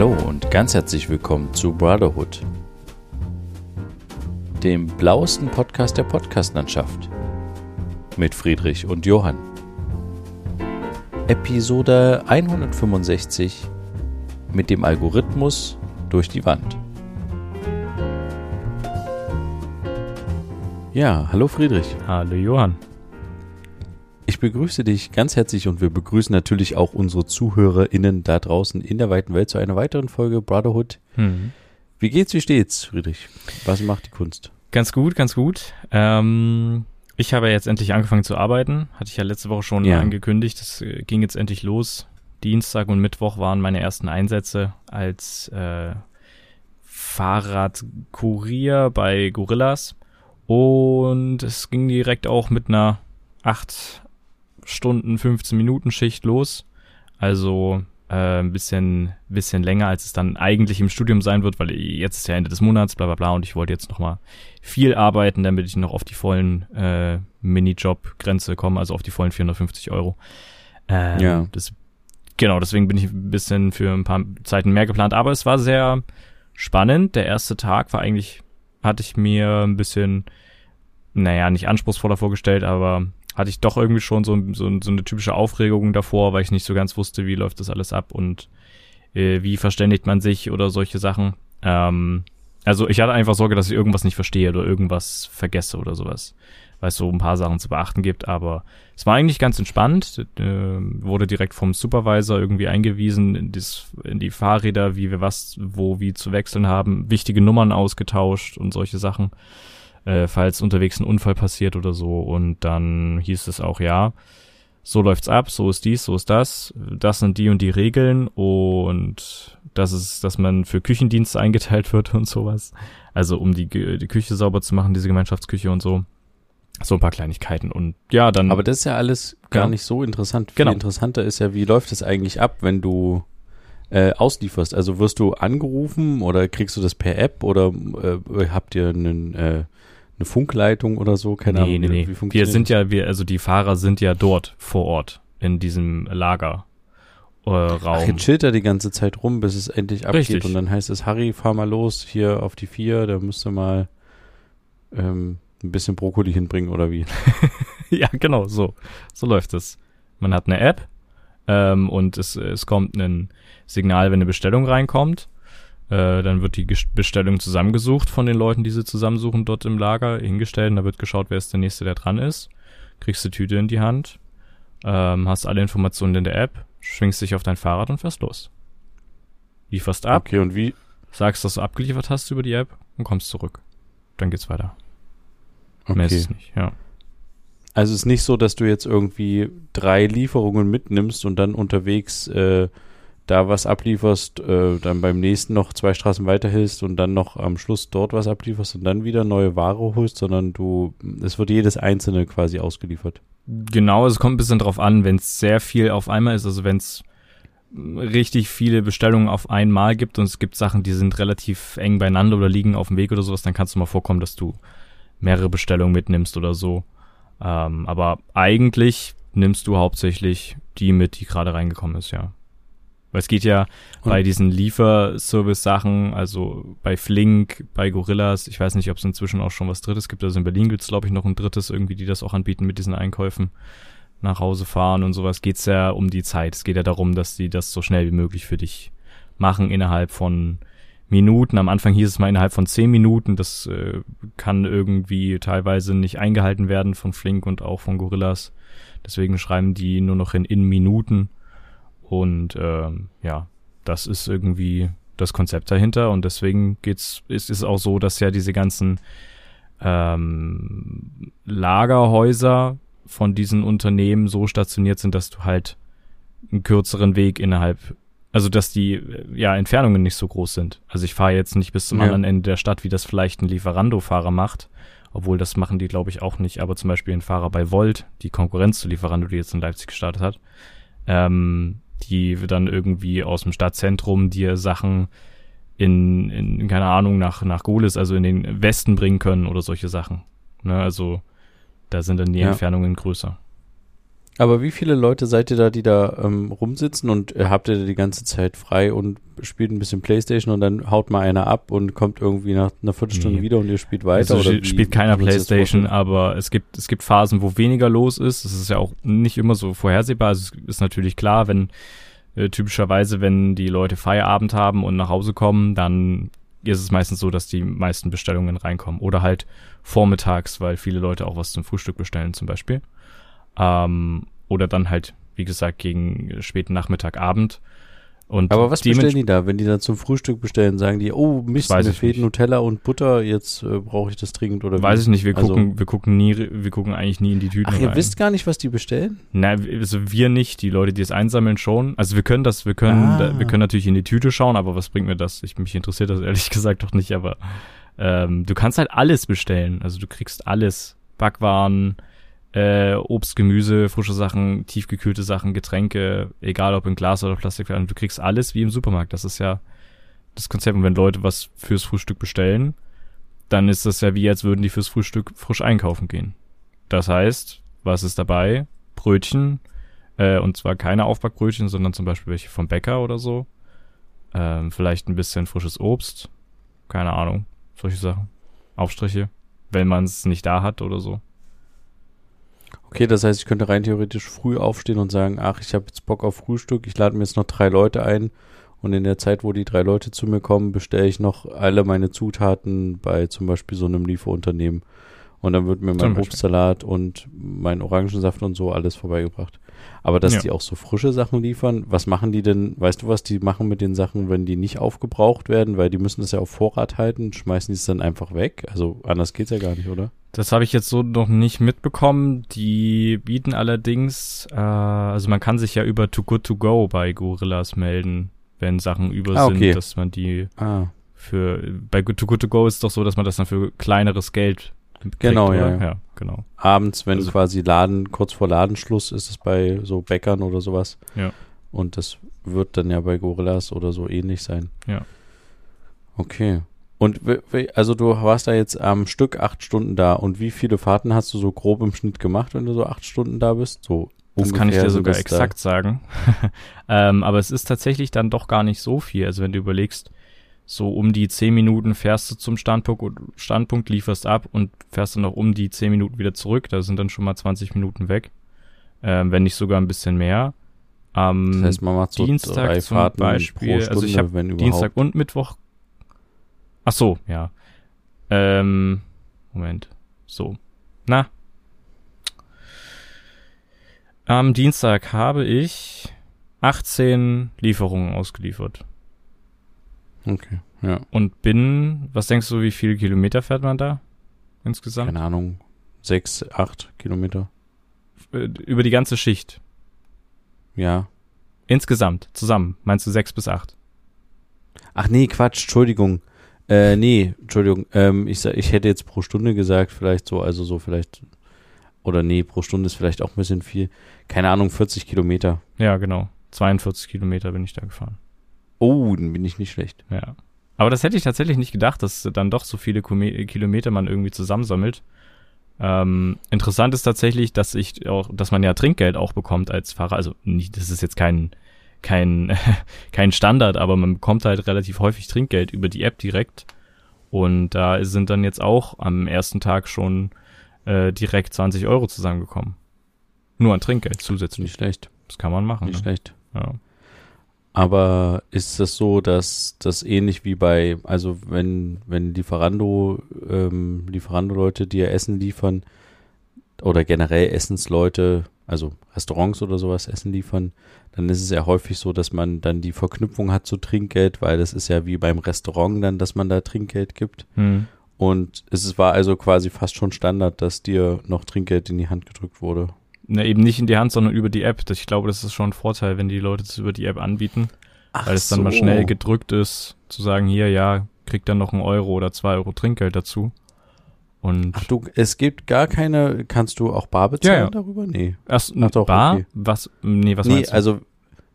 Hallo und ganz herzlich willkommen zu Brotherhood, dem blauesten Podcast der Podcastlandschaft mit Friedrich und Johann. Episode 165 mit dem Algorithmus durch die Wand. Ja, hallo Friedrich. Hallo Johann. Ich begrüße dich ganz herzlich und wir begrüßen natürlich auch unsere ZuhörerInnen da draußen in der weiten Welt zu einer weiteren Folge Brotherhood. Hm. Wie geht's, wie steht's, Friedrich? Was macht die Kunst? Ganz gut, ganz gut. Ähm, ich habe jetzt endlich angefangen zu arbeiten. Hatte ich ja letzte Woche schon Ja. angekündigt. Das äh, ging jetzt endlich los. Dienstag und Mittwoch waren meine ersten Einsätze als äh, Fahrradkurier bei Gorillas. Und es ging direkt auch mit einer 8 Stunden, 15 Minuten Schicht los. Also äh, ein bisschen, bisschen länger, als es dann eigentlich im Studium sein wird, weil jetzt ist ja Ende des Monats, bla bla bla, und ich wollte jetzt nochmal viel arbeiten, damit ich noch auf die vollen äh, Minijob-Grenze komme, also auf die vollen 450 Euro. Ähm, Ja. Das, genau, deswegen bin ich ein bisschen für ein paar Zeiten mehr geplant, aber es war sehr spannend. Der erste Tag war eigentlich, hatte ich mir ein bisschen, naja, nicht anspruchsvoller vorgestellt, aber hatte ich doch irgendwie schon so, so, so eine typische Aufregung davor, weil ich nicht so ganz wusste, wie läuft das alles ab und äh, wie verständigt man sich oder solche Sachen. Ähm, also ich hatte einfach Sorge, dass ich irgendwas nicht verstehe oder irgendwas vergesse oder sowas, weil es so ein paar Sachen zu beachten gibt, aber es war eigentlich ganz entspannt, äh, wurde direkt vom Supervisor irgendwie eingewiesen in, das, in die Fahrräder, wie wir was, wo, wie zu wechseln haben, wichtige Nummern ausgetauscht und solche Sachen äh, falls unterwegs ein Unfall passiert oder so. Und dann hieß es auch, ja, so läuft's ab, so ist dies, so ist das, das sind die und die Regeln und das ist, dass man für Küchendienste eingeteilt wird und sowas. Also um die, die Küche sauber zu machen, diese Gemeinschaftsküche und so. So ein paar Kleinigkeiten. Und ja, dann. Aber das ist ja alles gar Ja. nicht so interessant. Genau. Viel interessanter ist ja, wie läuft es eigentlich ab, wenn du äh, auslieferst? Also wirst du angerufen oder kriegst du das per App oder äh, habt ihr einen, äh, eine Funkleitung oder so? Keine nee, Ahnung. nee, nee. Wie Wir funktioniert sind ja, wir, also die Fahrer sind ja dort vor Ort in diesem Lager. Äh, Raum. Ach, jetzt chillt er die ganze Zeit rum, bis es endlich abgeht. Richtig. Und dann heißt es, Harry, fahr mal los hier auf die vier, da müsst ihr mal ähm, ein bisschen Brokkoli hinbringen oder wie. Ja, genau, so. So läuft es. Man hat eine App ähm, und es, es kommt ein Signal, wenn eine Bestellung reinkommt. Äh, dann wird die Bestellung zusammengesucht von den Leuten, die sie zusammensuchen dort im Lager, hingestellt. Und da wird geschaut, wer ist der Nächste, der dran ist. Kriegst die Tüte in die Hand, ähm, hast alle Informationen in der App, schwingst dich auf dein Fahrrad und fährst los. Lieferst ab, Okay, und wie? sagst, dass du abgeliefert hast über die App und kommst zurück. Dann geht's weiter. Mehr ist Okay. es nicht, ja. Also es ist nicht so, dass du jetzt irgendwie drei Lieferungen mitnimmst und dann unterwegs äh, da was ablieferst, äh, dann beim nächsten noch zwei Straßen weiterhilfst und dann noch am Schluss dort was ablieferst und dann wieder neue Ware holst, sondern du, es wird jedes einzelne quasi ausgeliefert. Genau, es kommt ein bisschen drauf an, wenn es sehr viel auf einmal ist, also wenn es richtig viele Bestellungen auf einmal gibt und es gibt Sachen, die sind relativ eng beieinander oder liegen auf dem Weg oder sowas, dann kann es mal vorkommen, dass du mehrere Bestellungen mitnimmst oder so. Ähm, aber eigentlich nimmst du hauptsächlich die mit, die gerade reingekommen ist, ja. Weil es geht ja Und- bei diesen Lieferservice-Sachen, also bei Flink, bei Gorillas, ich weiß nicht, ob es inzwischen auch schon was Drittes gibt. Also in Berlin gibt es, glaube ich, noch ein drittes irgendwie, die das auch anbieten mit diesen Einkäufen nach Hause fahren und sowas. Geht's ja um die Zeit. Es geht ja darum, dass die das so schnell wie möglich für dich machen innerhalb von Minuten. Am Anfang hieß es mal innerhalb von zehn Minuten. Das äh, kann irgendwie teilweise nicht eingehalten werden von Flink und auch von Gorillas. Deswegen schreiben die nur noch in, in Minuten. Und ähm, ja, das ist irgendwie das Konzept dahinter. Und deswegen geht's, ist es auch so, dass ja diese ganzen ähm, Lagerhäuser von diesen Unternehmen so stationiert sind, dass du halt einen kürzeren Weg innerhalb, also dass die ja Entfernungen nicht so groß sind. Also ich fahre jetzt nicht bis zum Ja. anderen Ende der Stadt, wie das vielleicht ein Lieferando-Fahrer macht, obwohl das machen die, glaube ich, auch nicht. Aber zum Beispiel ein Fahrer bei Volt, die Konkurrenz zu Lieferando, die jetzt in Leipzig gestartet hat, ähm, die dann irgendwie aus dem Stadtzentrum dir Sachen in, in keine Ahnung, nach, nach Golis, also in den Westen bringen können oder solche Sachen. Ne, also da sind dann die Ja. Entfernungen größer. Aber wie viele Leute seid ihr da, die da ähm, rumsitzen und äh, habt ihr da die ganze Zeit frei und spielt ein bisschen Playstation und dann haut mal einer ab und kommt irgendwie nach einer Viertelstunde Nee. wieder und ihr spielt weiter? Also oder spielt keiner Playstation, aber es gibt, es gibt Phasen, wo weniger los ist. Das ist ja auch nicht immer so vorhersehbar. Also es ist natürlich klar, wenn äh, typischerweise, wenn die Leute Feierabend haben und nach Hause kommen, dann ist es meistens so, dass die meisten Bestellungen reinkommen. Oder halt vormittags, weil viele Leute auch was zum Frühstück bestellen zum Beispiel. Ähm, oder dann halt, wie gesagt, gegen späten Nachmittag, Abend. Und Aber was bestellen die da? Wenn die dann zum Frühstück bestellen, sagen die, oh Mist, mir fehlt nicht. Nutella und Butter, jetzt äh, brauche ich das dringend oder Weiß wie? ich nicht, wir Also- gucken, wir gucken nie, wir gucken eigentlich nie in die Tüten Ach, ihr rein. wisst gar nicht, was die bestellen? Na, also wir nicht, die Leute, die es einsammeln, schon. Also wir können das, wir können, Ah. da, wir können natürlich in die Tüte schauen, aber was bringt mir das? Ich, mich interessiert das ehrlich gesagt doch nicht, aber ähm, du kannst halt alles bestellen. Also du kriegst alles. Backwaren, äh, Obst, Gemüse, frische Sachen, tiefgekühlte Sachen, Getränke, egal ob in Glas oder Plastikflaschen, du kriegst alles wie im Supermarkt. Das ist ja das Konzept. Und wenn Leute was fürs Frühstück bestellen, dann ist das ja wie, als würden die fürs Frühstück frisch einkaufen gehen. Das heißt, was ist dabei? Brötchen, äh, und zwar keine Aufbackbrötchen, sondern zum Beispiel welche vom Bäcker oder so. Ähm, vielleicht ein bisschen frisches Obst. Keine Ahnung. Solche Sachen. Aufstriche. Wenn man es nicht da hat oder so. Okay, das heißt, ich könnte rein theoretisch früh aufstehen und sagen, ach, ich habe jetzt Bock auf Frühstück, ich lade mir jetzt noch drei Leute ein und in der Zeit, wo die drei Leute zu mir kommen, bestelle ich noch alle meine Zutaten bei zum Beispiel so einem Lieferunternehmen und dann wird mir mein. Obstsalat und mein Orangensaft und so alles vorbeigebracht. Aber dass Ja. die auch so frische Sachen liefern, was machen die denn, weißt du was die machen mit den Sachen, wenn die nicht aufgebraucht werden, weil die müssen das ja auf Vorrat halten, schmeißen die es dann einfach weg? Also anders geht's ja gar nicht, oder? Das habe ich jetzt so noch nicht mitbekommen. Die bieten allerdings, äh, also man kann sich ja über Too Good To Go bei Gorillas melden, wenn Sachen über Ah, okay. sind, dass man die Ah, für, bei Too Good To Go ist es doch so, dass man das dann für kleineres Geld kriegt, Genau, ja, ja. genau. abends, wenn Also- quasi Laden, kurz vor Ladenschluss ist es bei so Bäckern oder sowas. Ja. Und das wird dann ja bei Gorillas oder so ähnlich sein. Ja. Okay. Und also du warst da jetzt am Stück acht Stunden da und wie viele Fahrten hast du so grob im Schnitt gemacht, wenn du so acht Stunden da bist? So Das kann ich dir so, sogar dass da- exakt sagen. ähm, aber es ist tatsächlich dann doch gar nicht so viel. Also wenn du überlegst, so um die 10 Minuten fährst du zum Standpunkt, und- Standpunkt lieferst ab und fährst dann noch um die 10 Minuten wieder zurück. Da sind dann schon mal 20 Minuten weg. Ähm, wenn nicht sogar ein bisschen mehr. Am Das heißt, man macht so Dienstag drei zum Fahrten Beispiel, pro Stunde, also ich hab wenn überhaupt. Dienstag und Mittwoch. Ach so, ja. Ähm, Moment. So. Na. Am Dienstag habe ich 18 Lieferungen ausgeliefert. Okay, ja. Und bin, was denkst du, wie viele Kilometer fährt man da? Insgesamt? Keine Ahnung. Sechs, acht Kilometer. Äh, Über die ganze Schicht. Ja. Insgesamt, zusammen. Meinst du sechs bis acht? Ach nee, Quatsch, Entschuldigung. Äh, nee, Entschuldigung. Ähm, ich, ich hätte jetzt pro Stunde gesagt, vielleicht so, also so vielleicht, oder nee, pro Stunde ist vielleicht auch ein bisschen viel. Keine Ahnung, 40 Kilometer. Ja, genau. 42 Kilometer bin ich da gefahren. Oh, dann bin ich nicht schlecht. Ja. Aber das hätte ich tatsächlich nicht gedacht, dass dann doch so viele Kilometer man irgendwie zusammensammelt. Ähm, interessant ist tatsächlich, dass ich auch, dass man ja Trinkgeld auch bekommt als Fahrer. Also nicht, das ist jetzt kein kein kein Standard, aber man bekommt halt relativ häufig Trinkgeld über die App direkt. Und da sind dann jetzt auch am ersten Tag schon äh, direkt 20 Euro zusammengekommen. Nur an Trinkgeld zusätzlich. Nicht schlecht. Das kann man machen. Nicht Ne? schlecht. Ja. Aber ist das so, dass das ähnlich wie bei, also wenn, wenn Lieferando, ähm, Lieferando-Leute dir Essen liefern oder generell Essensleute, also Restaurants oder sowas Essen liefern, dann ist es ja häufig so, dass man dann die Verknüpfung hat zu Trinkgeld, weil das ist ja wie beim Restaurant dann, dass man da Trinkgeld gibt. Hm. Und es war also quasi fast schon Standard, dass dir noch Trinkgeld in die Hand gedrückt wurde. Ne, eben nicht in die Hand, sondern über die App. Ich glaube, das ist schon ein Vorteil, wenn die Leute das über die App anbieten, Ach weil es dann mal schnell gedrückt ist, zu sagen, hier, ja, kriegt dann noch ein Euro oder zwei Euro Trinkgeld dazu. Und Ach du, es gibt gar keine, kannst du auch bar bezahlen Ja, ja. darüber? Nee. erst ach doch, Bar? okay. Was? Nee, was nee, meinst du? also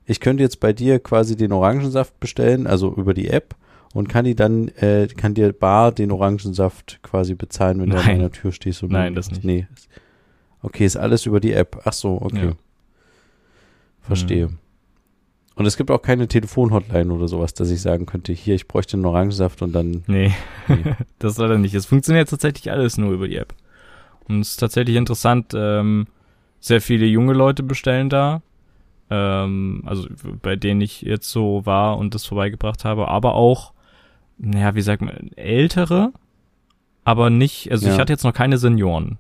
ich könnte jetzt bei dir quasi den Orangensaft bestellen, also über die App und kann die dann, äh, kann dir bar den Orangensaft quasi bezahlen, wenn du an Nein. meiner Tür stehst. Und Nein, das nicht. Nee. Okay, ist alles über die App. Ach so, okay. Ja. verstehe. Mhm. Und es gibt auch keine Telefonhotline oder sowas, dass ich sagen könnte, hier, ich bräuchte einen Orangensaft und dann. Nee, Nee. das leider nicht. Es funktioniert tatsächlich alles nur über die App. Und es ist tatsächlich interessant, ähm, sehr viele junge Leute bestellen da. Ähm, also bei denen ich jetzt so war und das vorbeigebracht habe, aber auch, naja, wie sagt man, ältere, aber nicht, also ich Ja. hatte jetzt noch keine Senioren.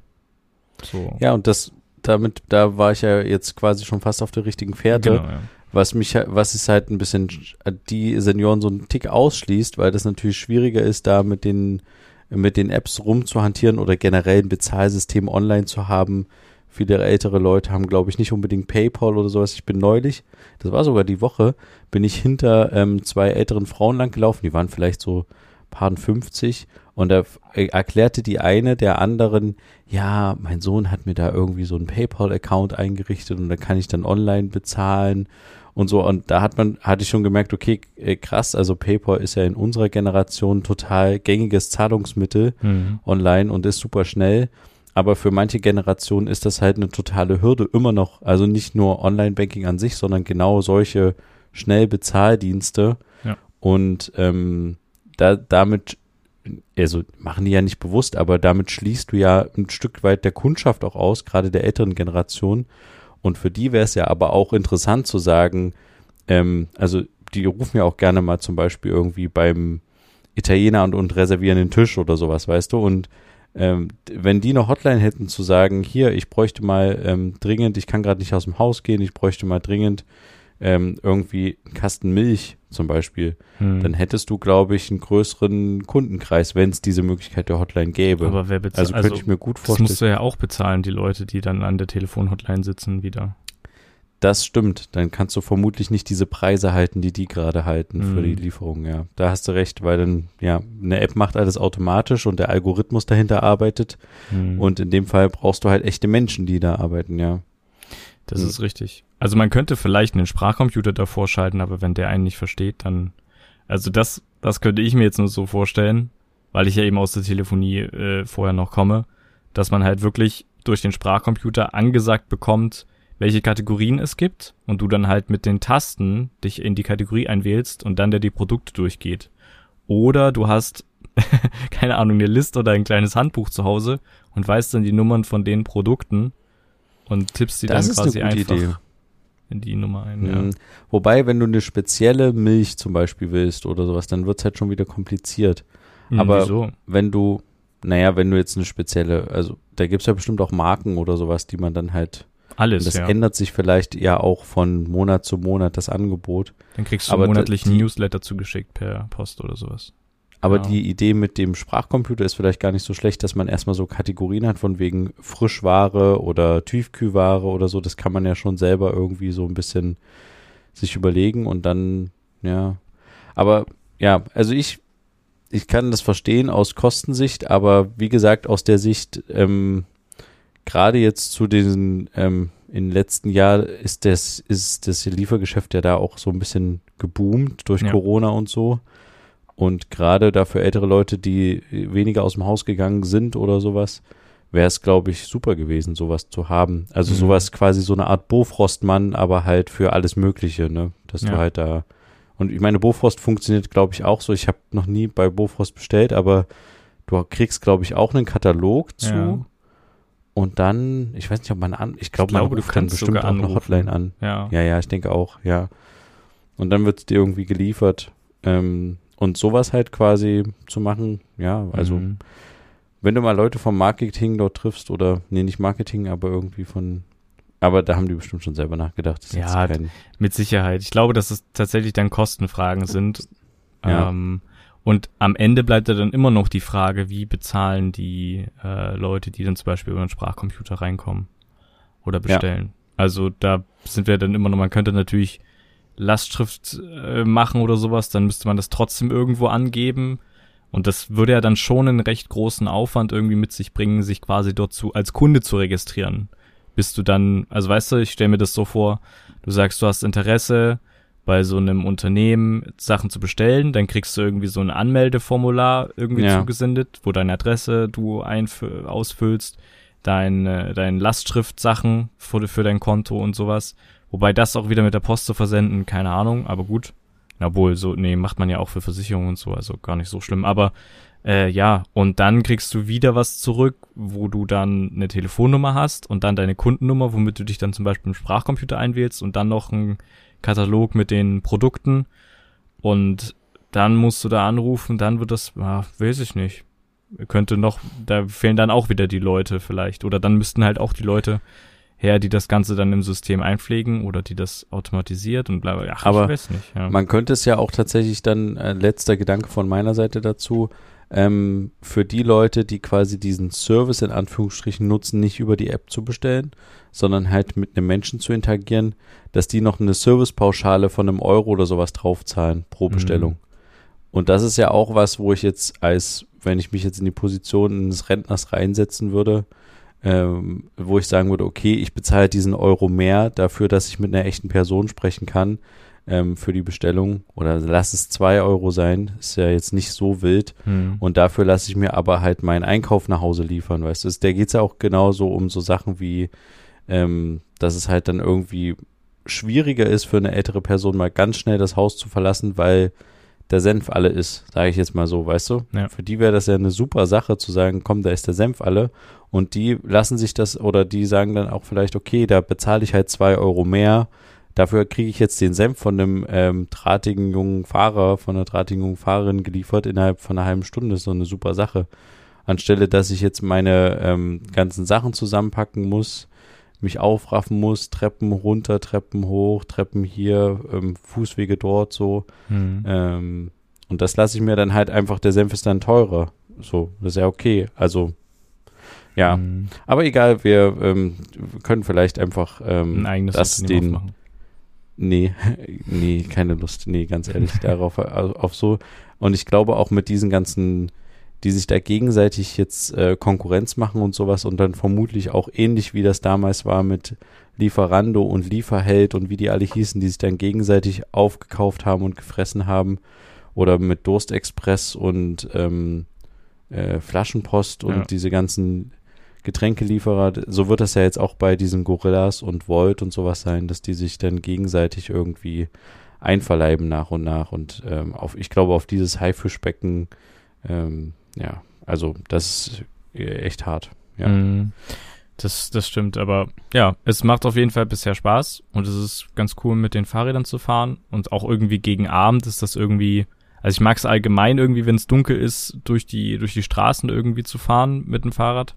So. Ja, und das, damit, da war ich ja jetzt quasi schon fast auf der richtigen Fährte. genau, ja. Was mich, was es halt ein bisschen die Senioren so einen Tick ausschließt, weil das natürlich schwieriger ist, da mit den, mit den Apps rumzuhantieren oder generell ein Bezahlsystem online zu haben. Viele ältere Leute haben, glaube ich, nicht unbedingt PayPal oder sowas. Ich bin neulich, das war sogar die Woche, bin ich hinter ähm, zwei älteren Frauen lang gelaufen, die waren vielleicht so paar 50 und da äh, erklärte die eine der anderen, ja, mein Sohn hat mir da irgendwie so einen PayPal-Account eingerichtet und da kann ich dann online bezahlen und so. Und da hat man, hatte ich schon gemerkt, okay, äh, krass, also PayPal ist ja in unserer Generation total gängiges Zahlungsmittel Mhm. online und ist super schnell. Aber für manche Generationen ist das halt eine totale Hürde immer noch. Also nicht nur Online-Banking an sich, sondern genau solche Schnellbezahldienste. Ja. Und ähm, da, damit, also machen die ja nicht bewusst, aber damit schließt du ja ein Stück weit der Kundschaft auch aus, gerade der älteren Generation. Und für die wäre es ja aber auch interessant zu sagen, ähm, also die rufen ja auch gerne mal zum Beispiel irgendwie beim Italiener und, und reservieren den Tisch oder sowas, weißt du? Und ähm, wenn die eine Hotline hätten zu sagen, hier, ich bräuchte mal ähm, dringend, ich kann gerade nicht aus dem Haus gehen, ich bräuchte mal dringend ähm, irgendwie einen Kasten Milch zum Beispiel, Mhm. dann hättest du, glaube ich, einen größeren Kundenkreis, wenn es diese Möglichkeit der Hotline gäbe. aber wer bezahlt? also könnte ich mir gut das vorstellen. musst du ja auch bezahlen, die Leute, die dann an der Telefonhotline sitzen wieder. Das stimmt. Dann kannst du vermutlich nicht diese Preise halten, die die gerade halten für Mhm. die Lieferung, ja. Da hast du recht, weil dann, ja, eine App macht alles automatisch und der Algorithmus dahinter arbeitet. Mhm. Und in dem Fall brauchst du halt echte Menschen, die da arbeiten, ja. Das Hm. ist richtig. Also man könnte vielleicht einen Sprachcomputer davor schalten, aber wenn der einen nicht versteht, dann. Also das, das könnte ich mir jetzt nur so vorstellen, weil ich ja eben aus der Telefonie äh, vorher noch komme, dass man halt wirklich durch den Sprachcomputer angesagt bekommt, welche Kategorien es gibt und du dann halt mit den Tasten dich in die Kategorie einwählst und dann der die Produkte durchgeht. Oder du hast, keine Ahnung, eine Liste oder ein kleines Handbuch zu Hause und weißt dann die Nummern von den Produkten und tippst die Das dann quasi einfach Idee. in die Nummer ein. Ja. Mhm. Wobei, wenn du eine spezielle Milch zum Beispiel willst oder sowas, dann wird's halt schon wieder kompliziert. Hm, aber- wieso? Wenn du, naja, wenn du jetzt eine spezielle, also da gibt's ja bestimmt auch Marken oder sowas, die man dann halt, Alles, das ja. ändert sich vielleicht ja auch von Monat zu Monat das Angebot. Dann kriegst du aber monatlich die- einen Newsletter zugeschickt per Post oder sowas. Aber Genau. die Idee mit dem Sprachcomputer ist vielleicht gar nicht so schlecht, dass man erstmal so Kategorien hat von wegen Frischware oder Tiefkühlware oder so. Das kann man ja schon selber irgendwie so ein bisschen sich überlegen und dann, ja. Aber ja, also ich, ich kann das verstehen aus Kostensicht, aber wie gesagt, aus der Sicht, ähm, gerade jetzt zu diesen, ähm, in den letzten Jahren ist das, ist das Liefergeschäft ja da auch so ein bisschen geboomt durch Ja. Corona und so. Und gerade da für ältere Leute, die weniger aus dem Haus gegangen sind oder sowas, wäre es, glaube ich, super gewesen, sowas zu haben. Also Mhm. sowas quasi so eine Art Bofrostmann, aber halt für alles Mögliche, ne? Dass du Ja. halt da. Und ich meine, Bofrost funktioniert, glaube ich, auch so. Ich habe noch nie bei Bofrost bestellt, aber du kriegst, glaube ich, auch einen Katalog zu. Ja. Und dann, ich weiß nicht, ob man an, ich glaube, Ich man glaube, du ruft dann bestimmt auch eine. Hotline an. Ja. Ja, ja, ich denke auch, ja. Und dann wird es dir irgendwie geliefert. Ähm, und sowas halt quasi zu machen, ja, also Mhm. wenn du mal Leute vom Marketing dort triffst oder, nee, nicht Marketing, aber irgendwie von, aber da haben die bestimmt schon selber nachgedacht. Das Ja, kein, Mit Sicherheit. Ich glaube, dass es tatsächlich dann Kostenfragen sind. Ja. Ähm, und am Ende bleibt ja dann immer noch die Frage, wie bezahlen die äh, Leute, die dann zum Beispiel über einen Sprachcomputer reinkommen oder bestellen. Also da sind wir dann immer noch, man könnte natürlich Lastschrift äh, machen oder sowas, dann müsste man das trotzdem irgendwo angeben. Und das würde ja dann schon einen recht großen Aufwand irgendwie mit sich bringen, sich quasi dort zu, als Kunde zu registrieren. Bis du dann, also weißt du, ich stelle mir das so vor, du sagst, du hast Interesse bei so einem Unternehmen Sachen zu bestellen, dann kriegst du irgendwie so ein Anmeldeformular irgendwie Ja. zugesendet, wo deine Adresse du ausfüllst, deine, deine Lastschriftsachen für, für dein Konto und sowas, Wobei das auch wieder mit der Post zu versenden, keine Ahnung, aber gut. Obwohl, so, nee, macht man ja auch für Versicherungen und so, also gar nicht so schlimm. Aber äh, ja, und dann kriegst du wieder was zurück, wo du dann eine Telefonnummer hast und dann deine Kundennummer, womit du dich dann zum Beispiel im Sprachcomputer einwählst und dann noch ein Katalog mit den Produkten. Und dann musst du da anrufen, dann wird das, ah, weiß ich nicht. Könnte noch, da fehlen dann auch wieder die Leute vielleicht. Oder dann müssten halt auch die Leute her, die das Ganze dann im System einpflegen oder die das automatisiert und bla, ach, Aber ich weiß nicht. Ja. Man könnte es ja auch tatsächlich dann, äh, letzter Gedanke von meiner Seite dazu, ähm, für die Leute, die quasi diesen Service in Anführungsstrichen nutzen, nicht über die App zu bestellen, sondern halt mit einem Menschen zu interagieren, dass die noch eine Servicepauschale von einem Euro oder sowas draufzahlen pro Bestellung. Mhm. Und das ist ja auch was, wo ich jetzt als, wenn ich mich jetzt in die Position eines Rentners reinsetzen würde, ähm, wo ich sagen würde, okay, ich bezahle diesen Euro mehr dafür, dass ich mit einer echten Person sprechen kann ähm, für die Bestellung. Oder lass es zwei Euro sein, ist ja jetzt nicht so wild. Hm. und dafür lasse ich mir aber halt meinen Einkauf nach Hause liefern, weißt du, Es- der geht's ja auch genauso um so Sachen wie, ähm, dass es halt dann irgendwie schwieriger ist für eine ältere Person mal ganz schnell das Haus zu verlassen, weil der Senf alle ist, sage ich jetzt mal so, weißt du? Ja. Für die wäre das ja eine super Sache zu sagen, komm, da ist der Senf alle und die lassen sich das oder die sagen dann auch vielleicht, okay, da bezahle ich halt zwei Euro mehr, dafür kriege ich jetzt den Senf von einem ähm, drahtigen jungen Fahrer, von einer drahtigen jungen Fahrerin geliefert innerhalb von einer halben Stunde, ist so eine super Sache. Anstelle, dass ich jetzt meine ähm, ganzen Sachen zusammenpacken muss, mich aufraffen muss, Treppen runter, Treppen hoch, Treppen hier, ähm, Fußwege dort so. Hm. Ähm, und das lasse ich mir dann halt einfach, der Senf ist dann teurer. So, das ist ja okay. Also, ja. Hm. Aber egal, wir ähm, können vielleicht einfach ähm, Ein eigenes das den. aufmachen. Nee, nee, keine Lust. Nee, ganz ehrlich, darauf also auf so. Und ich glaube auch mit diesen ganzen, die sich da gegenseitig jetzt äh, Konkurrenz machen und sowas und dann vermutlich auch ähnlich wie das damals war mit Lieferando und Lieferheld und wie die alle hießen, die sich dann gegenseitig aufgekauft haben und gefressen haben oder mit Durstexpress und ähm, äh, Flaschenpost und Ja. diese ganzen Getränkelieferer, so wird das ja jetzt auch bei diesen Gorillas und Volt und sowas sein, dass die sich dann gegenseitig irgendwie einverleiben nach und nach und ähm, auf, ich glaube, auf dieses Haifischbecken, ähm, ja, also das ist äh, echt hart. Ja. Mhm. Das, das stimmt, aber ja, es macht auf jeden Fall bisher Spaß und es ist ganz cool mit den Fahrrädern zu fahren und auch irgendwie gegen Abend ist das irgendwie, also ich mag es allgemein irgendwie, wenn es dunkel ist, durch die, durch die Straßen irgendwie zu fahren mit dem Fahrrad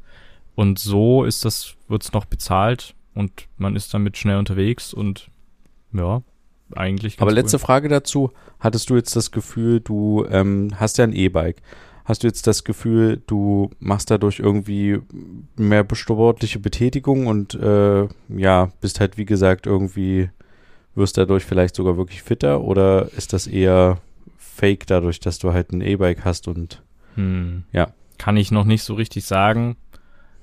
und so ist das, wird's noch bezahlt und man ist damit schnell unterwegs und ja, eigentlich Aber letzte cool. Frage dazu, hattest du jetzt das Gefühl, du ähm, hast ja ein E-Bike, hast du jetzt das Gefühl, du machst dadurch irgendwie mehr sportliche Betätigung und äh, ja, bist halt wie gesagt irgendwie, wirst dadurch vielleicht sogar wirklich fitter oder ist das eher fake dadurch, dass du halt ein E-Bike hast und Hm. Ja. Kann ich noch nicht so richtig sagen.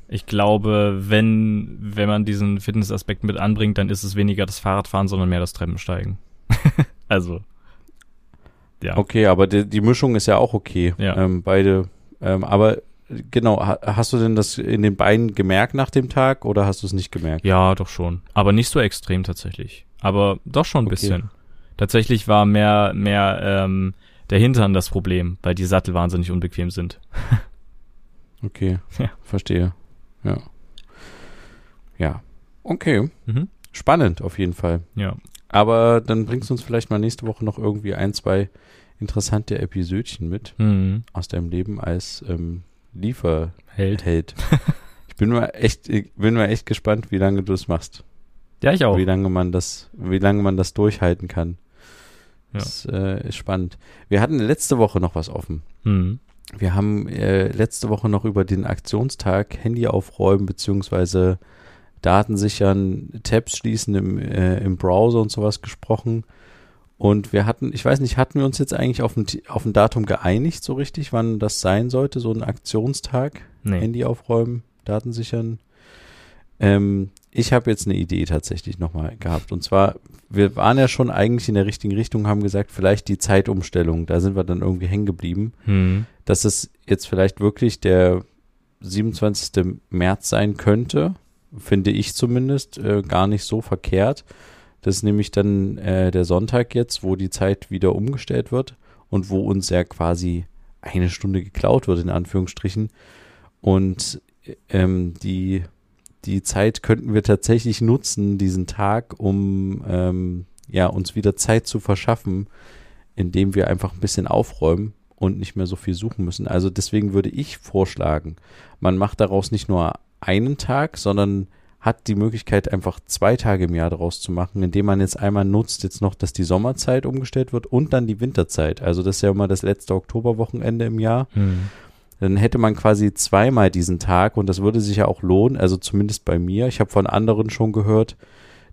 Ich glaube, wenn, wenn man diesen Fitnessaspekt mit anbringt, dann ist es weniger das Fahrradfahren, sondern mehr das Treppensteigen. also. Ja. okay, aber die, die Mischung ist ja auch okay. Ja. Ähm, beide, ähm, aber genau, ha, hast du denn das in den Beinen gemerkt nach dem Tag oder hast du es nicht gemerkt? Ja, doch schon. Aber nicht so extrem tatsächlich. Aber doch schon ein Okay. bisschen. Tatsächlich war mehr, mehr ähm, der Hintern das Problem, weil die Sattel wahnsinnig unbequem sind. Okay, Ja. verstehe. Ja. Ja. Okay. Mhm. Spannend auf jeden Fall. Ja. Aber dann bringst du uns vielleicht mal nächste Woche noch irgendwie ein, zwei interessante Episödchen mit Mhm. aus deinem Leben als ähm, Lieferheld. Hält. Ich bin mal echt, ich bin mal echt gespannt, wie lange du es machst. Ja, ich auch. Wie lange man das, wie lange man das durchhalten kann. Ja. Das äh, ist spannend. Wir hatten letzte Woche noch was offen. Mhm. Wir haben äh, letzte Woche noch über den Aktionstag Handy aufräumen beziehungsweise Daten sichern, Tabs schließen im, äh, im Browser und sowas gesprochen. Und wir hatten, ich weiß nicht, hatten wir uns jetzt eigentlich auf ein, auf ein Datum geeinigt, so richtig, wann das sein sollte, so ein Aktionstag? Nee. Handy aufräumen, Daten sichern. Ähm, ich habe jetzt eine Idee tatsächlich nochmal gehabt. Und zwar, wir waren ja schon eigentlich in der richtigen Richtung, haben gesagt, vielleicht die Zeitumstellung. Da sind wir dann irgendwie hängen geblieben Mhm. dass es jetzt vielleicht wirklich der 27. März sein könnte, finde ich zumindest, äh, gar nicht so verkehrt, Das ist nämlich dann äh, der Sonntag jetzt, wo die Zeit wieder umgestellt wird und wo uns ja quasi eine Stunde geklaut wird, in Anführungsstrichen. Und ähm, die, die Zeit könnten wir tatsächlich nutzen, diesen Tag, um ähm, ja, uns wieder Zeit zu verschaffen, indem wir einfach ein bisschen aufräumen und nicht mehr so viel suchen müssen. Also deswegen würde ich vorschlagen, man macht daraus nicht nur einen Tag, sondern hat die Möglichkeit, einfach zwei Tage im Jahr daraus zu machen, indem man jetzt einmal nutzt, jetzt noch, dass die Sommerzeit umgestellt wird und dann die Winterzeit. Also das ist ja immer das letzte Oktoberwochenende im Jahr. Hm. Dann hätte man quasi zweimal diesen Tag und das würde sich ja auch lohnen, also zumindest bei mir. Ich habe von anderen schon gehört,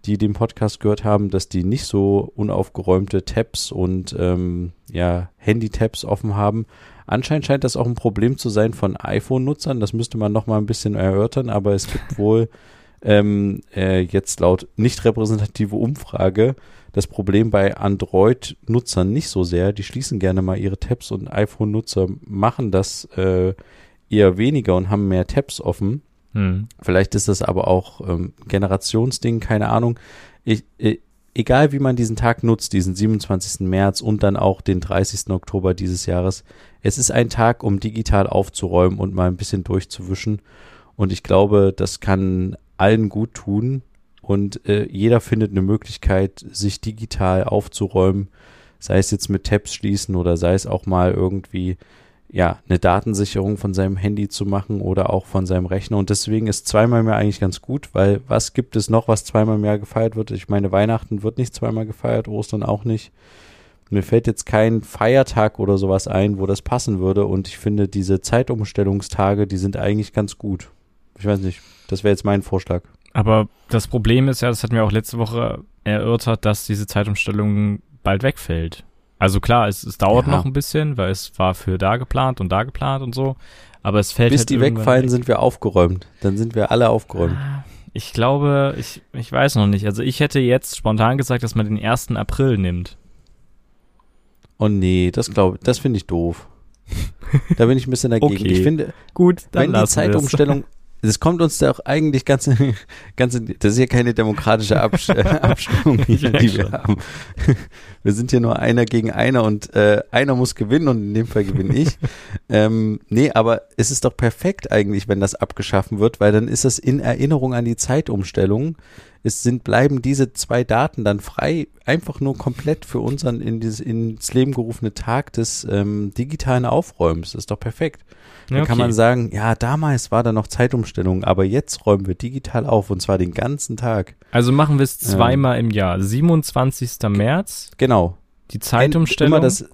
die den Podcast gehört haben, dass die nicht so unaufgeräumte Tabs und ähm, ja, Handy-Tabs offen haben. Anscheinend scheint das auch ein Problem zu sein von iPhone-Nutzern. Das müsste man noch mal ein bisschen erörtern, aber es gibt wohl ähm, äh, jetzt laut nicht repräsentative Umfrage das Problem bei Android-Nutzern nicht so sehr. Die schließen gerne mal ihre Tabs und iPhone-Nutzer machen das äh, eher weniger und haben mehr Tabs offen. Hm. Vielleicht ist das aber auch ähm, Generationsding, keine Ahnung. Ich, ich, egal wie man diesen Tag nutzt, diesen 27. März und dann auch den 30. Oktober dieses Jahres, es ist ein Tag, um digital aufzuräumen und mal ein bisschen durchzuwischen. Und ich glaube, das kann allen gut tun und äh, jeder findet eine Möglichkeit, sich digital aufzuräumen, sei es jetzt mit Tabs schließen oder sei es auch mal irgendwie ja, eine Datensicherung von seinem Handy zu machen oder auch von seinem Rechner. Und deswegen ist zweimal im Jahr eigentlich ganz gut, weil was gibt es noch, was zweimal im Jahr gefeiert wird? Ich meine, Weihnachten wird nicht zweimal gefeiert, Ostern auch nicht. Mir fällt jetzt kein Feiertag oder sowas ein, wo das passen würde. Und ich finde, diese Zeitumstellungstage, die sind eigentlich ganz gut. Ich weiß nicht, das wäre jetzt mein Vorschlag. Aber das Problem ist ja, das hatten wir auch letzte Woche erörtert, dass diese Zeitumstellung bald wegfällt. Also klar, es, es dauert ja. noch ein bisschen, weil es war für da geplant und da geplant und so. Aber es fällt Bis halt die wegfallen, weg. sind wir aufgeräumt. Dann sind wir alle aufgeräumt. Ah, ich glaube, ich, ich weiß noch nicht. Also ich hätte jetzt spontan gesagt, dass man den 1. April nimmt. Oh nee, das glaube das finde ich doof. da bin ich ein bisschen dagegen. Okay. Ich finde, gut, wenn die Zeitumstellung es kommt uns da auch eigentlich ganz, ganz, das ist ja keine demokratische Abs äh, Abstimmung, die, die wir haben. Wir sind hier nur einer gegen einer und äh, einer muss gewinnen und in dem Fall gewinne ich. ähm, nee, aber es ist doch perfekt eigentlich, wenn das abgeschaffen wird, weil dann ist das in Erinnerung an die Zeitumstellung es sind, bleiben diese zwei Daten dann frei, einfach nur komplett für unseren in dieses, ins Leben gerufene Tag des ähm, digitalen Aufräumens. Das ist doch perfekt. Dann ja, okay. kann man sagen, ja, damals war da noch Zeitumstellung, aber jetzt räumen wir digital auf und zwar den ganzen Tag. Also machen wir es zweimal ähm, im Jahr. 27. März. Genau. Die Zeitumstellung. Immer das,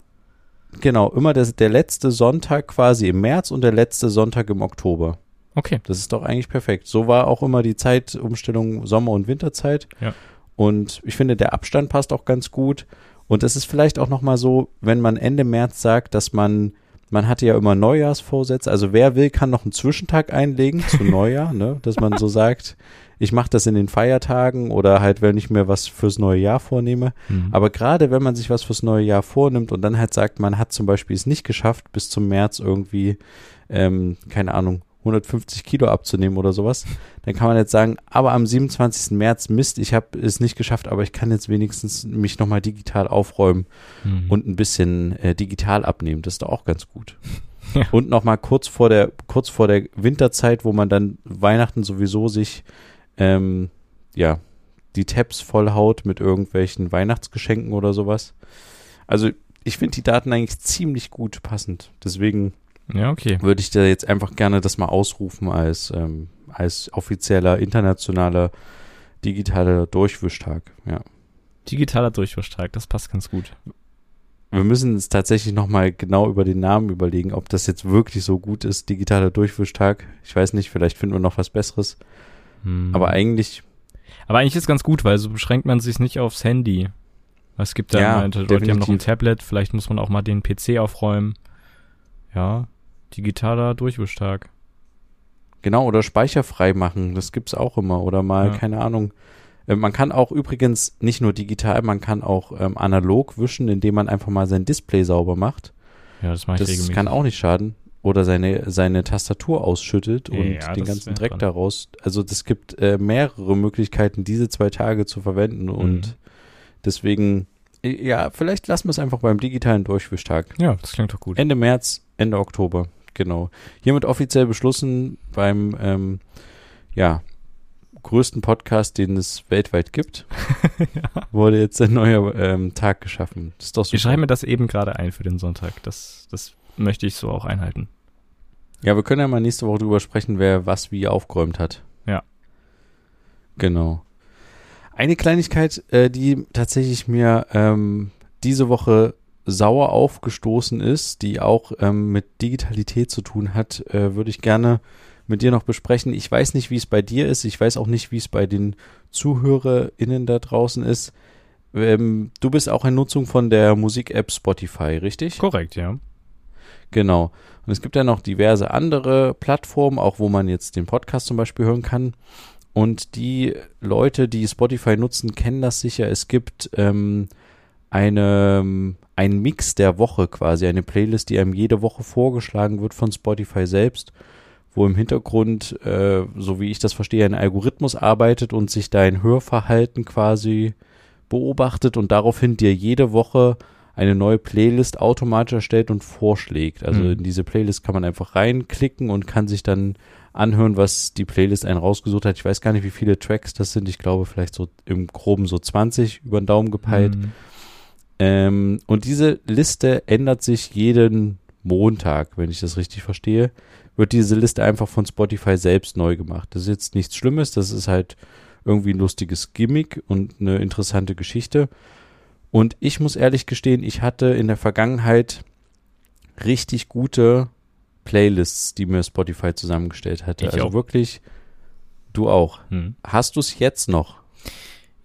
genau, immer das, der letzte Sonntag quasi im März und der letzte Sonntag im Oktober. Okay. Das ist doch eigentlich perfekt. So war auch immer die Zeitumstellung Sommer- und Winterzeit. Ja. Und ich finde, der Abstand passt auch ganz gut. Und es ist vielleicht auch nochmal so, wenn man Ende März sagt, dass man, man hatte ja immer Neujahrsvorsätze. Also wer will, kann noch einen Zwischentag einlegen zu Neujahr, ne? Dass man so sagt, ich mache das in den Feiertagen oder halt, wenn ich mir was fürs neue Jahr vornehme. Mhm. Aber gerade wenn man sich was fürs neue Jahr vornimmt und dann halt sagt, man hat zum Beispiel es nicht geschafft, bis zum März irgendwie, ähm, keine Ahnung, 150 Kilo abzunehmen oder sowas, dann kann man jetzt sagen, aber am 27. März, Mist, ich habe es nicht geschafft, aber ich kann jetzt wenigstens mich nochmal digital aufräumen mhm. und ein bisschen äh, digital abnehmen. Das ist doch auch ganz gut. Ja. Und nochmal kurz vor der, kurz vor der Winterzeit, wo man dann Weihnachten sowieso sich, ähm, ja, die Tabs vollhaut mit irgendwelchen Weihnachtsgeschenken oder sowas. Also ich finde die Daten eigentlich ziemlich gut passend. Deswegen ja, okay. Würde ich da jetzt einfach gerne das mal ausrufen als, ähm, als offizieller internationaler digitaler Durchwischtag, ja. Digitaler Durchwischtag, das passt ganz gut. Wir müssen uns tatsächlich nochmal genau über den Namen überlegen, ob das jetzt wirklich so gut ist, digitaler Durchwischtag. Ich weiß nicht, vielleicht finden wir noch was Besseres. Hm. Aber eigentlich. Aber eigentlich ist ganz gut, weil so beschränkt man sich nicht aufs Handy. Es gibt da ja, Leute, die haben noch ein Tablet, vielleicht muss man auch mal den PC aufräumen. Ja, Digitaler Durchwischtag. Genau, oder speicherfrei machen, das gibt's auch immer. Oder mal, ja. keine Ahnung. Äh, man kann auch übrigens nicht nur digital, man kann auch ähm, analog wischen, indem man einfach mal sein Display sauber macht. Ja, das mache ich Das regelmäßig. kann auch nicht schaden. Oder seine, seine Tastatur ausschüttet und ja, den ganzen Dreck dran. daraus. Also es gibt äh, mehrere Möglichkeiten, diese zwei Tage zu verwenden. Mhm. Und Deswegen, ja, vielleicht lassen wir es einfach beim digitalen Durchwischtag. Ja, das klingt doch gut. Ende März, Ende Oktober, genau. Hiermit offiziell beschlossen beim, ähm, ja, größten Podcast, den es weltweit gibt, ja. wurde jetzt ein neuer ähm, Tag geschaffen. Das ist doch super. Ich schreibe mir das eben gerade ein für den Sonntag. Das, das möchte ich so auch einhalten. Ja, wir können ja mal nächste Woche drüber sprechen, wer was wie aufgeräumt hat. Ja. Genau. Eine Kleinigkeit, äh, die tatsächlich mir ähm, diese Woche sauer aufgestoßen ist, die auch ähm, mit Digitalität zu tun hat, äh, würde ich gerne mit dir noch besprechen. Ich weiß nicht, wie es bei dir ist. Ich weiß auch nicht, wie es bei den ZuhörerInnen da draußen ist. Ähm, du bist auch in Nutzung von der Musik-App Spotify, richtig? Korrekt, ja. Genau. Und es gibt ja noch diverse andere Plattformen, auch wo man jetzt den Podcast zum Beispiel hören kann. Und die Leute, die Spotify nutzen, kennen das sicher. Es gibt ähm, eine, ein Mix der Woche quasi, eine Playlist, die einem jede Woche vorgeschlagen wird von Spotify selbst, wo im Hintergrund, äh, so wie ich das verstehe, ein Algorithmus arbeitet und sich dein Hörverhalten quasi beobachtet und daraufhin dir jede Woche eine neue Playlist automatisch erstellt und vorschlägt. Also mhm. in diese Playlist kann man einfach reinklicken und kann sich dann anhören, was die Playlist einen rausgesucht hat. Ich weiß gar nicht, wie viele Tracks das sind. Ich glaube, vielleicht so im Groben so 20 über den Daumen gepeilt. Mhm. Ähm, und diese Liste ändert sich jeden Montag, wenn ich das richtig verstehe, wird diese Liste einfach von Spotify selbst neu gemacht. Das ist jetzt nichts Schlimmes, das ist halt irgendwie ein lustiges Gimmick und eine interessante Geschichte. Und ich muss ehrlich gestehen, ich hatte in der Vergangenheit richtig gute Playlists, die mir Spotify zusammengestellt hatte. Ich also auch. wirklich, du auch. Hm. Hast du es jetzt noch?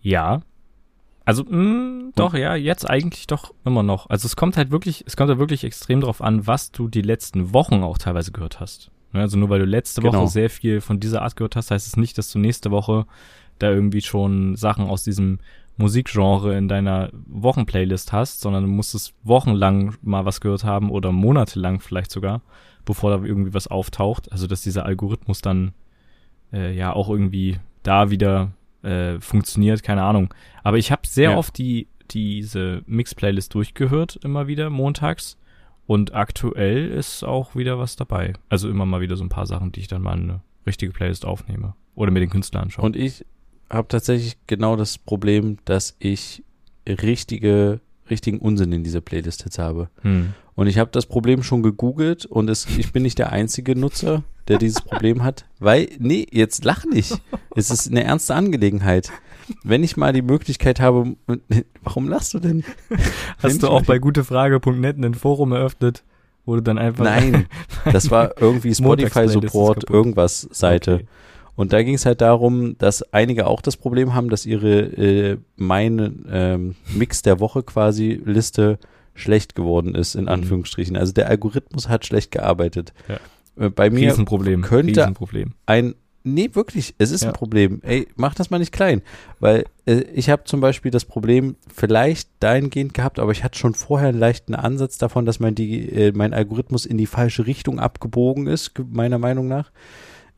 Ja, also, mh, hm, doch, ja, jetzt eigentlich doch immer noch. Also es kommt halt wirklich, es kommt halt wirklich extrem drauf an, was du die letzten Wochen auch teilweise gehört hast. Ne, also nur weil du letzte genau. Woche sehr viel von dieser Art gehört hast, heißt es nicht, dass du nächste Woche da irgendwie schon Sachen aus diesem Musikgenre in deiner Wochenplaylist hast, sondern du musstest wochenlang mal was gehört haben oder monatelang vielleicht sogar, bevor da irgendwie was auftaucht. Also dass dieser Algorithmus dann äh, ja auch irgendwie da wieder äh, funktioniert, keine Ahnung. Aber ich habe sehr ja. oft die diese Mix-Playlist durchgehört, immer wieder montags. Und aktuell ist auch wieder was dabei. Also immer mal wieder so ein paar Sachen, die ich dann mal in eine richtige Playlist aufnehme. Oder mir den Künstler anschaue. Und ich habe tatsächlich genau das Problem, dass ich richtige, richtigen Unsinn in dieser Playlist jetzt habe. Hm. Und ich habe das Problem schon gegoogelt und es, ich bin nicht der einzige Nutzer, der dieses Problem hat. Weil, nee, jetzt lach nicht. Es ist eine ernste Angelegenheit. Wenn ich mal die Möglichkeit habe, warum lachst du denn? Hast du auch bei gutefrage.net ein Forum eröffnet, wo du dann einfach. Nein, das war irgendwie Spotify Support, irgendwas Seite. Okay. Und da ging es halt darum, dass einige auch das Problem haben, dass ihre äh, meine ähm, Mix der Woche quasi Liste schlecht geworden ist, in mhm. Anführungsstrichen. Also der Algorithmus hat schlecht gearbeitet. Ja. Äh, bei mir Riesenproblem. könnte Riesenproblem. ein Nee, wirklich, es ist ja. ein Problem. Ey, mach das mal nicht klein. Weil äh, ich habe zum Beispiel das Problem vielleicht dahingehend gehabt, aber ich hatte schon vorher einen leichten Ansatz davon, dass mein, die, äh, mein Algorithmus in die falsche Richtung abgebogen ist, meiner Meinung nach.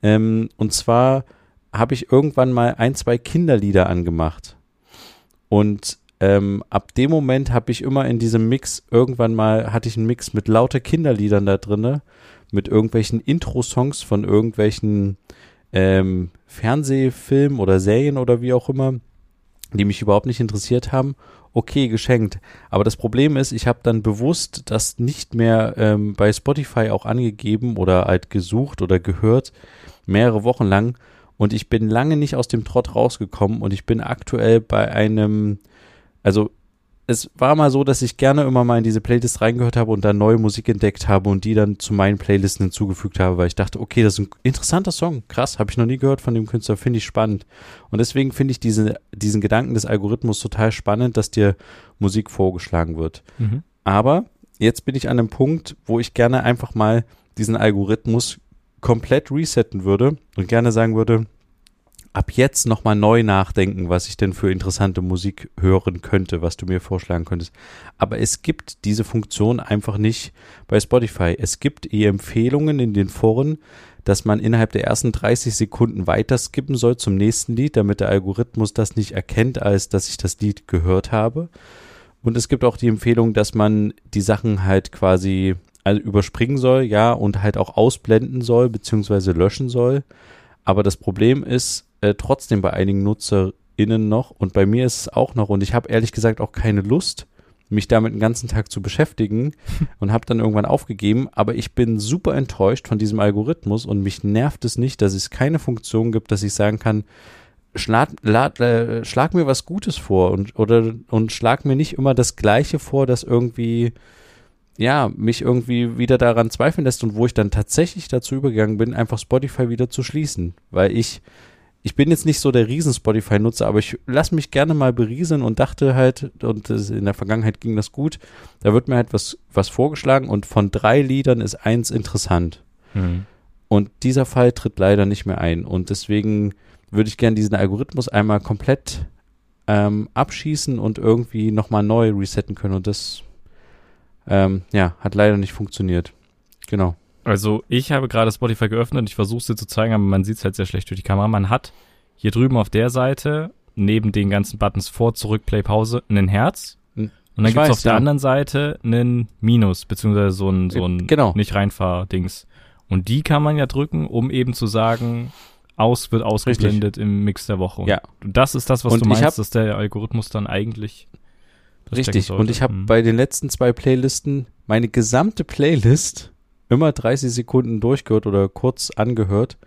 Ähm, und zwar habe ich irgendwann mal ein, zwei Kinderlieder angemacht. Und ähm, ab dem Moment habe ich immer in diesem Mix, irgendwann mal hatte ich einen Mix mit lauter Kinderliedern da drinne, mit irgendwelchen Intro-Songs von irgendwelchen ähm, Fernsehfilmen oder Serien oder wie auch immer, die mich überhaupt nicht interessiert haben. Okay, geschenkt. Aber das Problem ist, ich habe dann bewusst das nicht mehr ähm, bei Spotify auch angegeben oder halt gesucht oder gehört, mehrere Wochen lang. Und ich bin lange nicht aus dem Trott rausgekommen und ich bin aktuell bei einem, also es war mal so, dass ich gerne immer mal in diese Playlist reingehört habe und dann neue Musik entdeckt habe und die dann zu meinen Playlisten hinzugefügt habe, weil ich dachte, okay, das ist ein interessanter Song, krass, habe ich noch nie gehört von dem Künstler, finde ich spannend. Und deswegen finde ich diese, diesen Gedanken des Algorithmus total spannend, dass dir Musik vorgeschlagen wird. Mhm. Aber jetzt bin ich an einem Punkt, wo ich gerne einfach mal diesen Algorithmus komplett resetten würde und gerne sagen würde, ab jetzt nochmal neu nachdenken, was ich denn für interessante Musik hören könnte, was du mir vorschlagen könntest. Aber es gibt diese Funktion einfach nicht bei Spotify. Es gibt eh Empfehlungen in den Foren, dass man innerhalb der ersten 30 Sekunden weiter skippen soll zum nächsten Lied, damit der Algorithmus das nicht erkennt, als dass ich das Lied gehört habe. Und es gibt auch die Empfehlung, dass man die Sachen halt quasi also überspringen soll, ja, und halt auch ausblenden soll, beziehungsweise löschen soll. Aber das Problem ist äh, trotzdem bei einigen NutzerInnen noch und bei mir ist es auch noch und ich habe ehrlich gesagt auch keine Lust, mich damit den ganzen Tag zu beschäftigen und habe dann irgendwann aufgegeben. Aber ich bin super enttäuscht von diesem Algorithmus und mich nervt es nicht, dass es keine Funktion gibt, dass ich sagen kann, schlag, lad, äh, schlag mir was Gutes vor und, oder, und schlag mir nicht immer das Gleiche vor, das irgendwie ja, mich irgendwie wieder daran zweifeln lässt und wo ich dann tatsächlich dazu übergegangen bin, einfach Spotify wieder zu schließen. Weil ich, ich bin jetzt nicht so der Riesen-Spotify-Nutzer, aber ich lasse mich gerne mal berieseln und dachte halt, und in der Vergangenheit ging das gut, da wird mir halt was, was vorgeschlagen und von drei Liedern ist eins interessant. Mhm. Und dieser Fall tritt leider nicht mehr ein. Und deswegen würde ich gerne diesen Algorithmus einmal komplett ähm, abschießen und irgendwie nochmal neu resetten können. Und das ähm, ja, hat leider nicht funktioniert. Genau. Also ich habe gerade Spotify geöffnet und ich versuche es dir zu zeigen, aber man sieht es halt sehr schlecht durch die Kamera. Man hat hier drüben auf der Seite neben den ganzen Buttons vor, zurück, Play, Pause ein Herz. Und dann gibt es auf ja. der anderen Seite einen Minus, beziehungsweise so ein, so ein genau. nicht reinfahr-Dings. Und die kann man ja drücken, um eben zu sagen, aus wird ausgeblendet Richtig. im Mix der Woche. Und ja. das ist das, was und du meinst, dass der Algorithmus dann eigentlich Richtig. Und ich habe mhm. bei den letzten zwei Playlisten meine gesamte Playlist immer 30 Sekunden durchgehört oder kurz angehört.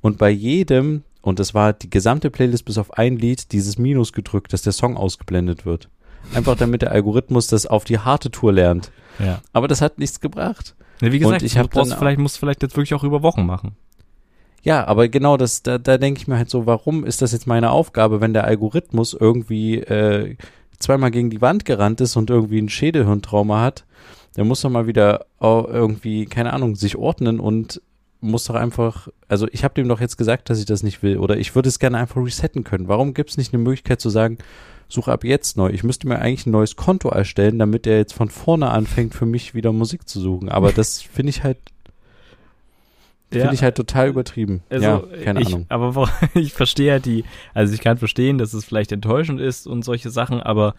Und bei jedem, und das war die gesamte Playlist bis auf ein Lied, dieses Minus gedrückt, dass der Song ausgeblendet wird. Einfach damit der Algorithmus das auf die harte Tour lernt. Ja. Aber das hat nichts gebracht. Ja, wie gesagt, und ich brauchst vielleicht, musst vielleicht jetzt wirklich auch über Wochen machen. Ja, aber genau das, da, da denke ich mir halt so, warum ist das jetzt meine Aufgabe, wenn der Algorithmus irgendwie äh, zweimal gegen die Wand gerannt ist und irgendwie ein Schädelhirntrauma hat, der muss doch mal wieder irgendwie, keine Ahnung, sich ordnen und muss doch einfach, also ich habe dem doch jetzt gesagt, dass ich das nicht will oder ich würde es gerne einfach resetten können. Warum gibt es nicht eine Möglichkeit zu sagen, suche ab jetzt neu? Ich müsste mir eigentlich ein neues Konto erstellen, damit er jetzt von vorne anfängt, für mich wieder Musik zu suchen. Aber das finde ich halt ja. Finde ich halt total übertrieben. Also, ja, keine ich, Ahnung. Aber ich verstehe ja die, also ich kann verstehen, dass es vielleicht enttäuschend ist und solche Sachen, aber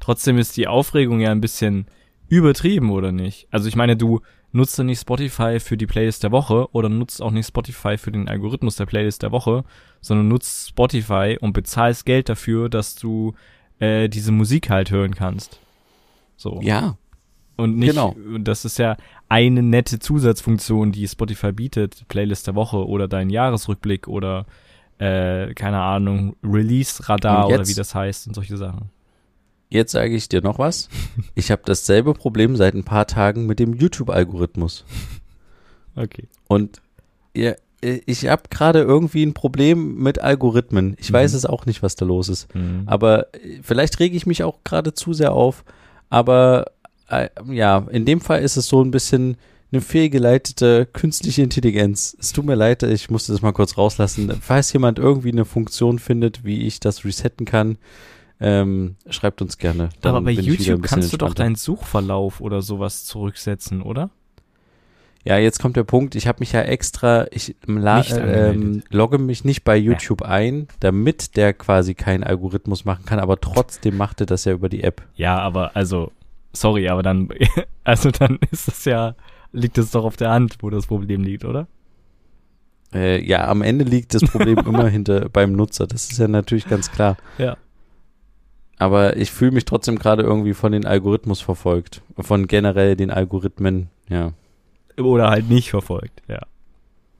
trotzdem ist die Aufregung ja ein bisschen übertrieben, oder nicht? Also ich meine, du nutzt ja nicht Spotify für die Playlist der Woche oder nutzt auch nicht Spotify für den Algorithmus der Playlist der Woche, sondern nutzt Spotify und bezahlst Geld dafür, dass du äh, diese Musik halt hören kannst. So. Ja. Und nicht, genau. das ist ja eine nette Zusatzfunktion, die Spotify bietet, Playlist der Woche oder dein Jahresrückblick oder äh, keine Ahnung, Release-Radar oder wie das heißt und solche Sachen. Jetzt sage ich dir noch was. Ich habe dasselbe Problem seit ein paar Tagen mit dem YouTube-Algorithmus. Okay. Und ja, ich habe gerade irgendwie ein Problem mit Algorithmen. Ich mhm. weiß es auch nicht, was da los ist. Mhm. Aber vielleicht rege ich mich auch gerade zu sehr auf. Aber äh, ja, in dem Fall ist es so ein bisschen eine fehlgeleitete künstliche Intelligenz. Es tut mir leid, ich musste das mal kurz rauslassen. Falls jemand irgendwie eine Funktion findet, wie ich das resetten kann, ähm, schreibt uns gerne. Dann Aber bei YouTube kannst du doch deinen Suchverlauf oder sowas zurücksetzen, oder? Ja, jetzt kommt der Punkt. Ich habe mich ja extra, ich ähm, logge mich nicht bei YouTube ja. ein, damit der quasi keinen Algorithmus machen kann, aber trotzdem macht er das ja über die App. Ja, aber also sorry, aber dann, also dann ist es ja, liegt es doch auf der Hand, wo das Problem liegt, oder? Äh, ja, am Ende liegt das Problem immer hinter beim Nutzer. Das ist ja natürlich ganz klar. Ja. Aber ich fühle mich trotzdem gerade irgendwie von den Algorithmus verfolgt. Von generell den Algorithmen, ja. Oder halt nicht verfolgt, ja.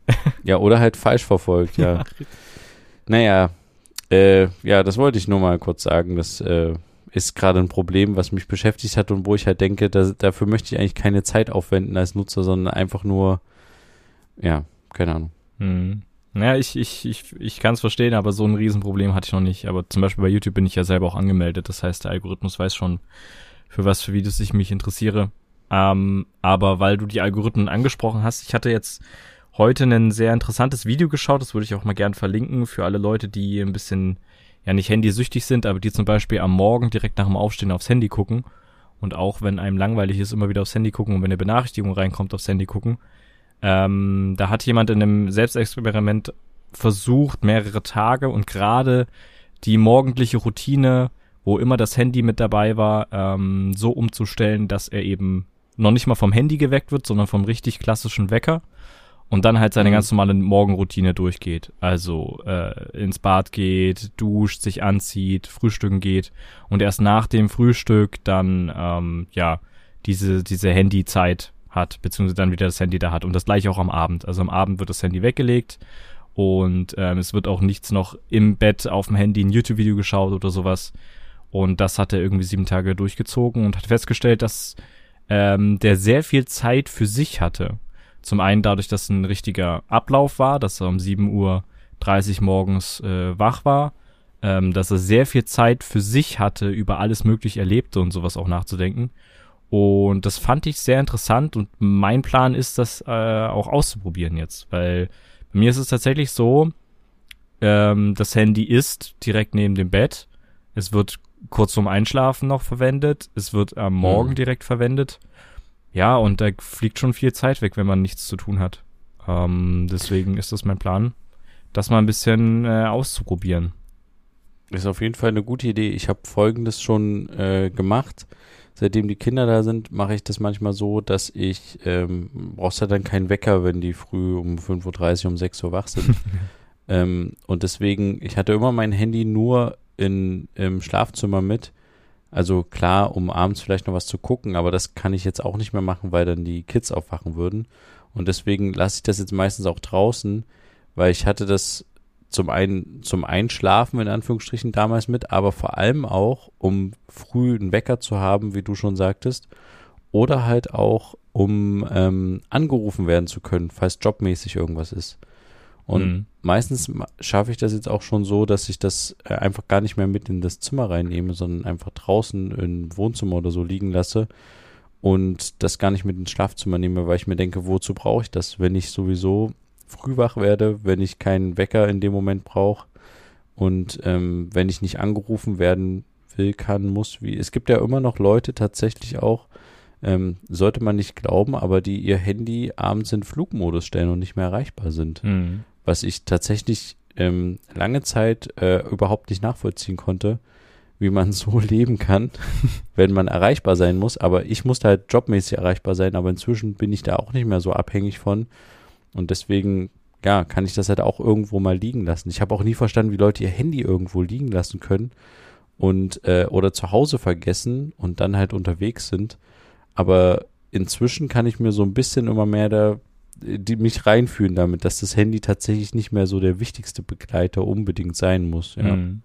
ja, oder halt falsch verfolgt, ja. ja. Naja, äh, ja, das wollte ich nur mal kurz sagen, dass äh, ist gerade ein Problem, was mich beschäftigt hat und wo ich halt denke, dass, dafür möchte ich eigentlich keine Zeit aufwenden als Nutzer, sondern einfach nur, ja, keine Ahnung. Hm. Ja, ich, ich, ich, ich kann es verstehen, aber so ein Riesenproblem hatte ich noch nicht. Aber zum Beispiel bei YouTube bin ich ja selber auch angemeldet. Das heißt, der Algorithmus weiß schon, für was für Videos ich mich interessiere. Ähm, aber weil du die Algorithmen angesprochen hast, ich hatte jetzt heute ein sehr interessantes Video geschaut, das würde ich auch mal gern verlinken für alle Leute, die ein bisschen ja nicht handysüchtig sind, aber die zum Beispiel am Morgen direkt nach dem Aufstehen aufs Handy gucken und auch wenn einem langweilig ist, immer wieder aufs Handy gucken und wenn eine Benachrichtigung reinkommt, aufs Handy gucken. Ähm, da hat jemand in einem Selbstexperiment versucht, mehrere Tage und gerade die morgendliche Routine, wo immer das Handy mit dabei war, ähm, so umzustellen, dass er eben noch nicht mal vom Handy geweckt wird, sondern vom richtig klassischen Wecker und dann halt seine mhm. ganz normale Morgenroutine durchgeht. Also äh, ins Bad geht, duscht, sich anzieht, frühstücken geht und erst nach dem Frühstück dann ähm, ja diese diese Handyzeit hat, beziehungsweise dann wieder das Handy da hat und das gleiche auch am Abend. Also am Abend wird das Handy weggelegt und ähm, es wird auch nichts noch im Bett auf dem Handy ein YouTube-Video geschaut oder sowas. Und das hat er irgendwie sieben Tage durchgezogen und hat festgestellt, dass ähm, der sehr viel Zeit für sich hatte. Zum einen dadurch, dass ein richtiger Ablauf war, dass er um 7 Uhr 30 morgens äh, wach war, ähm, dass er sehr viel Zeit für sich hatte, über alles mögliche Erlebte und sowas auch nachzudenken. Und das fand ich sehr interessant und mein Plan ist, das äh, auch auszuprobieren jetzt, weil bei mir ist es tatsächlich so, ähm, das Handy ist direkt neben dem Bett. Es wird kurz vorm Einschlafen noch verwendet. Es wird am Morgen mhm. direkt verwendet. Ja, und da fliegt schon viel Zeit weg, wenn man nichts zu tun hat. Ähm, deswegen ist das mein Plan, das mal ein bisschen äh, auszuprobieren. Ist auf jeden Fall eine gute Idee. Ich habe Folgendes schon äh, gemacht. Seitdem die Kinder da sind, mache ich das manchmal so, dass ich, ähm, brauchst ja dann keinen Wecker, wenn die früh um 5.30 Uhr, um 6 Uhr wach sind. ähm, und deswegen, ich hatte immer mein Handy nur in, im Schlafzimmer mit. Also klar, um abends vielleicht noch was zu gucken, aber das kann ich jetzt auch nicht mehr machen, weil dann die Kids aufwachen würden. Und deswegen lasse ich das jetzt meistens auch draußen, weil ich hatte das zum einen zum Einschlafen in Anführungsstrichen damals mit, aber vor allem auch, um früh einen Wecker zu haben, wie du schon sagtest, oder halt auch, um ähm, angerufen werden zu können, falls jobmäßig irgendwas ist. Und mhm. meistens schaffe ich das jetzt auch schon so, dass ich das äh, einfach gar nicht mehr mit in das Zimmer reinnehme, sondern einfach draußen im Wohnzimmer oder so liegen lasse und das gar nicht mit ins Schlafzimmer nehme, weil ich mir denke, wozu brauche ich das, wenn ich sowieso früh wach werde, wenn ich keinen Wecker in dem Moment brauche und ähm, wenn ich nicht angerufen werden will, kann, muss, wie. Es gibt ja immer noch Leute tatsächlich auch, ähm, sollte man nicht glauben, aber die ihr Handy abends in Flugmodus stellen und nicht mehr erreichbar sind. Mhm was ich tatsächlich ähm, lange Zeit äh, überhaupt nicht nachvollziehen konnte, wie man so leben kann, wenn man erreichbar sein muss. Aber ich musste halt jobmäßig erreichbar sein, aber inzwischen bin ich da auch nicht mehr so abhängig von. Und deswegen, ja, kann ich das halt auch irgendwo mal liegen lassen. Ich habe auch nie verstanden, wie Leute ihr Handy irgendwo liegen lassen können und äh, oder zu Hause vergessen und dann halt unterwegs sind. Aber inzwischen kann ich mir so ein bisschen immer mehr da die mich reinfühlen damit, dass das Handy tatsächlich nicht mehr so der wichtigste Begleiter unbedingt sein muss. Ja. Mhm.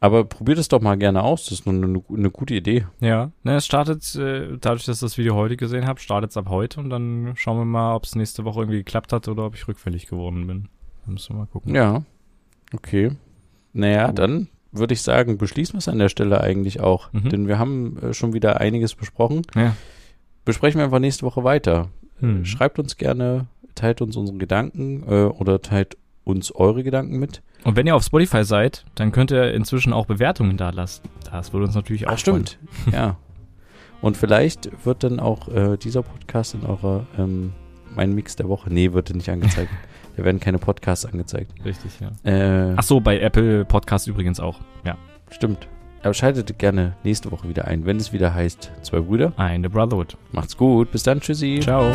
Aber probiert es doch mal gerne aus. Das ist eine, eine, eine gute Idee. Ja, ne, es startet, äh, dadurch, dass ich das Video heute gesehen habe, startet es ab heute und dann schauen wir mal, ob es nächste Woche irgendwie geklappt hat oder ob ich rückfällig geworden bin. Dann müssen wir mal gucken. Ja. Okay. Naja, Gut. dann würde ich sagen, beschließen wir es an der Stelle eigentlich auch. Mhm. Denn wir haben äh, schon wieder einiges besprochen. Ja. Besprechen wir einfach nächste Woche weiter. Hm. Schreibt uns gerne, teilt uns unsere Gedanken äh, oder teilt uns eure Gedanken mit. Und wenn ihr auf Spotify seid, dann könnt ihr inzwischen auch Bewertungen da lassen. Das würde uns natürlich auch Ach, stimmt. ja. Und vielleicht wird dann auch äh, dieser Podcast in eurer ähm, mein Mix der Woche. Nee, wird nicht angezeigt. da werden keine Podcasts angezeigt. Richtig, ja. Äh, Ach so, bei Apple Podcasts übrigens auch. Ja. Stimmt. Aber schaltet gerne nächste Woche wieder ein, wenn es wieder heißt Zwei Brüder. Eine Brotherhood. Macht's gut. Bis dann. Tschüssi. Ciao.